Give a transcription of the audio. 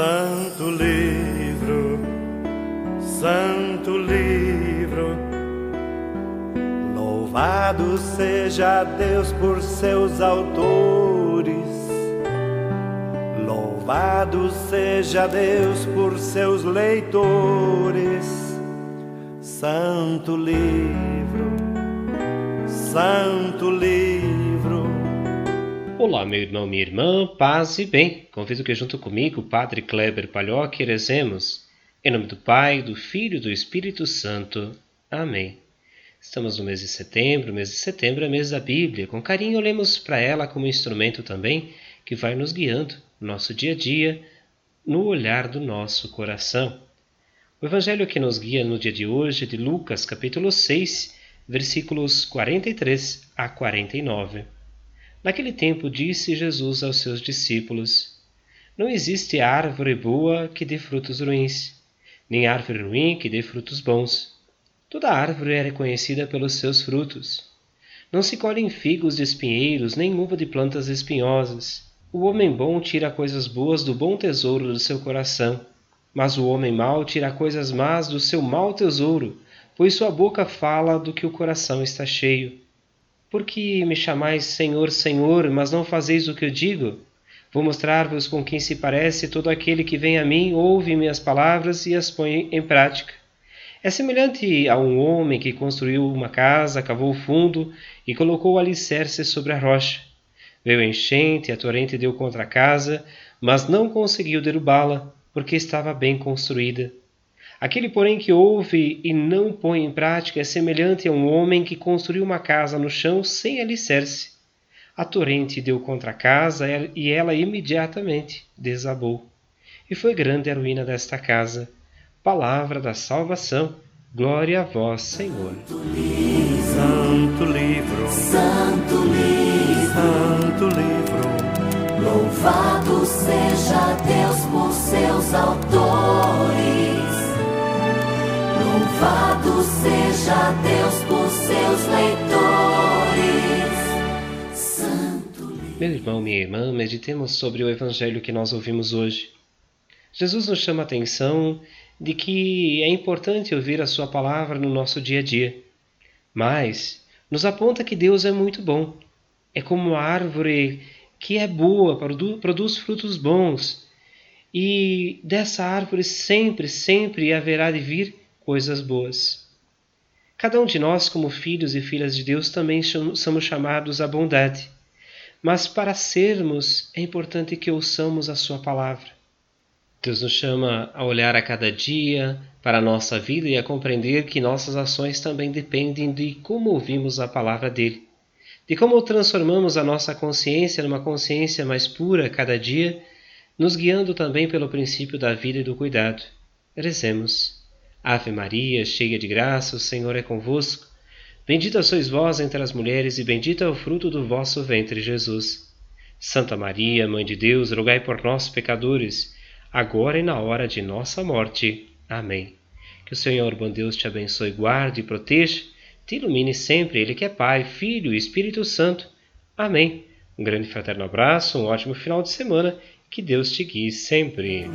Santo livro, Santo livro, louvado seja Deus por seus autores, louvado seja Deus por seus leitores. Santo livro, Santo livro. Olá, meu irmão, minha irmã, paz e bem. Convido que junto comigo, Padre Kleber Palhoque, rezemos. Em nome do Pai, do Filho e do Espírito Santo. Amém. Estamos no mês de setembro, mês de setembro é mês da Bíblia. Com carinho olhemos para ela como instrumento também que vai nos guiando no nosso dia a dia, no olhar do nosso coração. O evangelho que nos guia no dia de hoje é de Lucas, capítulo 6, versículos 43 a 49. Naquele tempo disse Jesus aos seus discípulos: Não existe árvore boa que dê frutos ruins, nem árvore ruim que dê frutos bons. Toda árvore é reconhecida pelos seus frutos. Não se colhem figos de espinheiros, nem uva de plantas espinhosas. O homem bom tira coisas boas do bom tesouro do seu coração, mas o homem mau tira coisas más do seu mau tesouro, pois sua boca fala do que o coração está cheio. Por que me chamais Senhor, Senhor, mas não fazeis o que eu digo? Vou mostrar-vos com quem se parece todo aquele que vem a mim, ouve minhas palavras e as põe em prática. É semelhante a um homem que construiu uma casa, cavou fundo e colocou o alicerce sobre a rocha. Veio a enchente, a torrente deu contra a casa, mas não conseguiu derrubá-la, porque estava bem construída. Aquele, porém, que ouve e não põe em prática é semelhante a um homem que construiu uma casa no chão sem alicerce. A torrente deu contra a casa e ela imediatamente desabou. E foi grande a ruína desta casa. Palavra da salvação. Glória a vós, Senhor. Santo livro, Santo livro, Santo livro, louvado seja Deus Meu irmão, minha irmã, meditemos sobre o evangelho que nós ouvimos hoje. Jesus nos chama a atenção de que é importante ouvir a sua palavra no nosso dia a dia, mas nos aponta que Deus é muito bom. É como uma árvore que é boa, produz frutos bons, e dessa árvore sempre, sempre haverá de vir coisas boas. Cada um de nós, como filhos e filhas de Deus, também somos chamados à bondade. Mas para sermos, é importante que ouçamos a Sua palavra. Deus nos chama a olhar a cada dia para a nossa vida e a compreender que nossas ações também dependem de como ouvimos a palavra dele, de como transformamos a nossa consciência numa consciência mais pura cada dia, nos guiando também pelo princípio da vida e do cuidado. Rezemos. Ave Maria, cheia de graça, o Senhor é convosco. Bendita sois vós entre as mulheres, e bendito é o fruto do vosso ventre, Jesus. Santa Maria, Mãe de Deus, rogai por nós, pecadores, agora e na hora de nossa morte. Amém. Que o Senhor, bom Deus, te abençoe, guarde e proteja, te ilumine sempre, Ele que é Pai, Filho e Espírito Santo. Amém. Um grande fraterno abraço, um ótimo final de semana, que Deus te guie sempre.